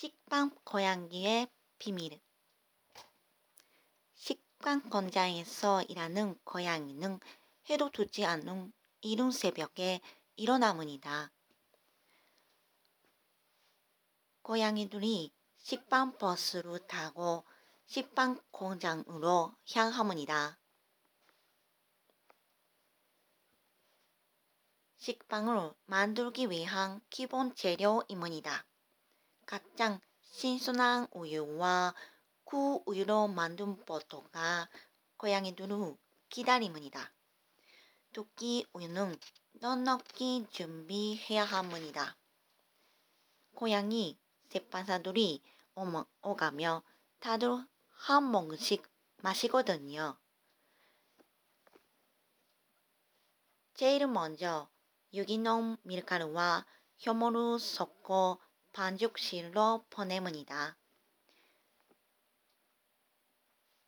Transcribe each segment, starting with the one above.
식빵 고양이의 비밀 식빵 공장에서 일하는 고양이는 해도 두지 않은 이른 새벽에 일어나문이다. 고양이들이 식빵 버스를 타고 식빵 공장으로 향하문이다. 식빵을 만들기 위한 기본 재료입니다. 가장 신선한 우유와 그 우유로 만든 버터가 고양이들을 기다림입니다. 토끼 우유는 넉넉히 준비해야 합니다. 고양이 세판사들이 오가며 다들 한 몫씩 마시거든요. 제일 먼저 유기농 밀가루와 효모를 섞어 반죽실로 보내문이다.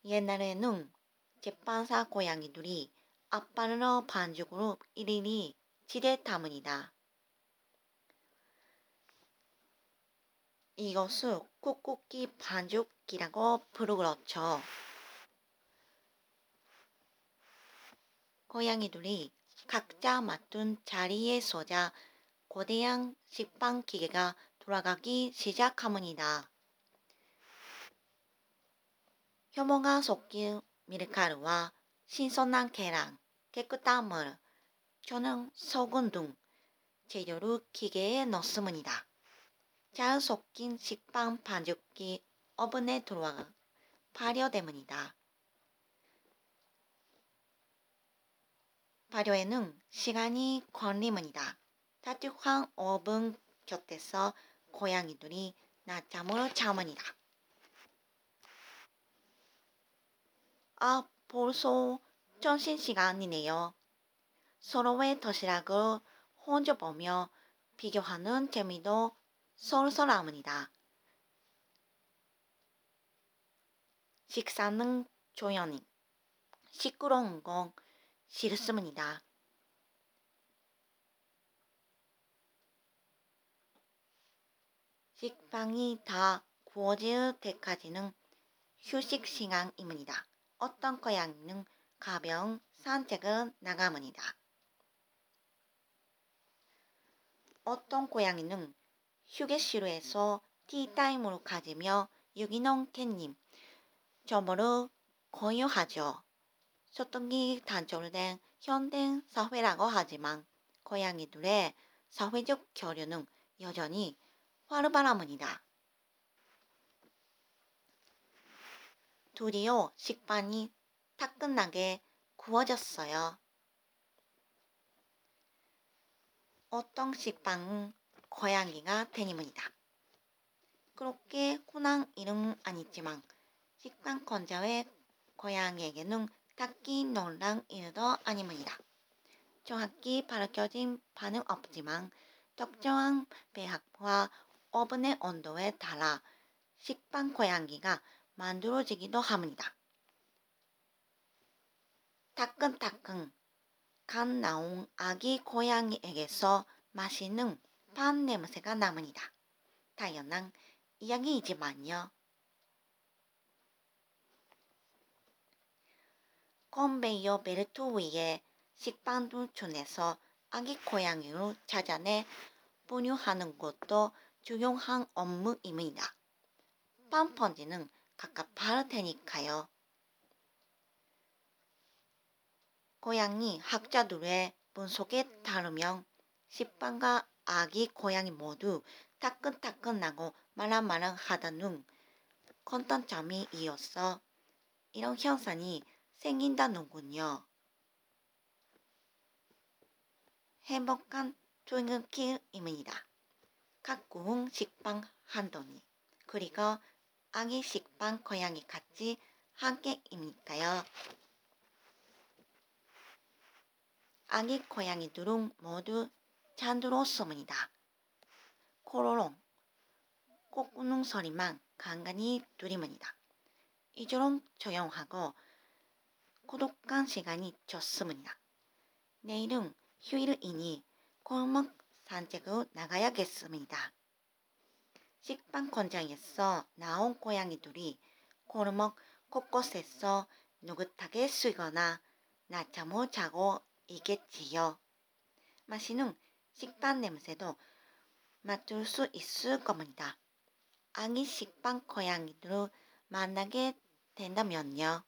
옛날에는 제빵사 고양이들이 앞발로 반죽으로 일일이 지대타문이다. 이것을 꾹꾹기 반죽기라고 부르그렇죠. 고양이들이 각자 맡은 자리에 서자 거대한 식빵 기계가 돌아가기 시작합니다. 효모가 섞인 밀가루와 신선한 계란, 깨끗한 물, 저는 소금 등 재료를 기계에 넣습니다. 잘 섞인 식빵 반죽기 오븐에 들어와 발효됩니다. 발효에는 시간이 걸립니다. 따뜻한 오븐 곁에서 고양이들이 낮잠을 자문이다. 아, 벌써 점심시간이네요. 서로의 도시락을 혼자 보며 비교하는 재미도 쏠쏠합니다. 식사는 조용히, 시끄러운 건 싫습니다. 식빵이 다 구워질 때까지는 휴식 시간입니다. 어떤 고양이는 가벼운 산책을 나갑니다. 어떤 고양이는 휴게실에서 티타임을 가지며 유기농 캣님 점호를 공유하죠. 소통이 단절된 현대 사회라고 하지만 고양이들의 사회적 교류는 여전히 화르바라문이다. 드디어 식빵이 따끈하게 구워졌어요. 어떤 식빵은 고양이가 되니문이다. 그렇게 흔한 이름은 아니지만 식빵 건자의 고양이에게는 딱히 놀란 일도 아니문이다. 정확히 밝혀진 바는 없지만 특정한 배합과 오븐의 온도에 따라 식빵 고양이가 만들어지기도 합니다. 따끈따끈 간 나온 아기 고양이에게서 맛있는 pan 냄새가 납니다. 당연한 이야기이지만요. 컨베이어 벨트 위에 식빵을 준해서 아기 고양이를 찾아내 분유하는 것도 중요한 업무입니다. 팜펀지는 각각 바를 테니까요. 고양이 학자들의 분석에 따르면 식빵과 아기 고양이 모두 따끈따끈하고 말랑말랑하다는 컨텐점이 이어서 이런 현상이 생긴다는군요. 행복한 조인키입니다. 가꾸운 식빵 한 don이 그리고 아기 식빵 고양이 같이 한 개이니까요. 아기 고양이들은 모두 잠들었습니다. 코로롱 꼬꾸는 소리만 간간히 들리문이다. 이처럼 조용하고 고독한 시간이 좋습니다. 내일은 휴일이니 골목 산책을 나가야겠습니다. 식빵 권장에서 나온 고양이들이 골목 곳곳에서 느긋하게 쉬거나 낮잠을 자고 있겠지요. 맛있는 식빵 냄새도 맡을 수 있을 겁니다. 아기 식빵 고양이들을 만나게 된다면요.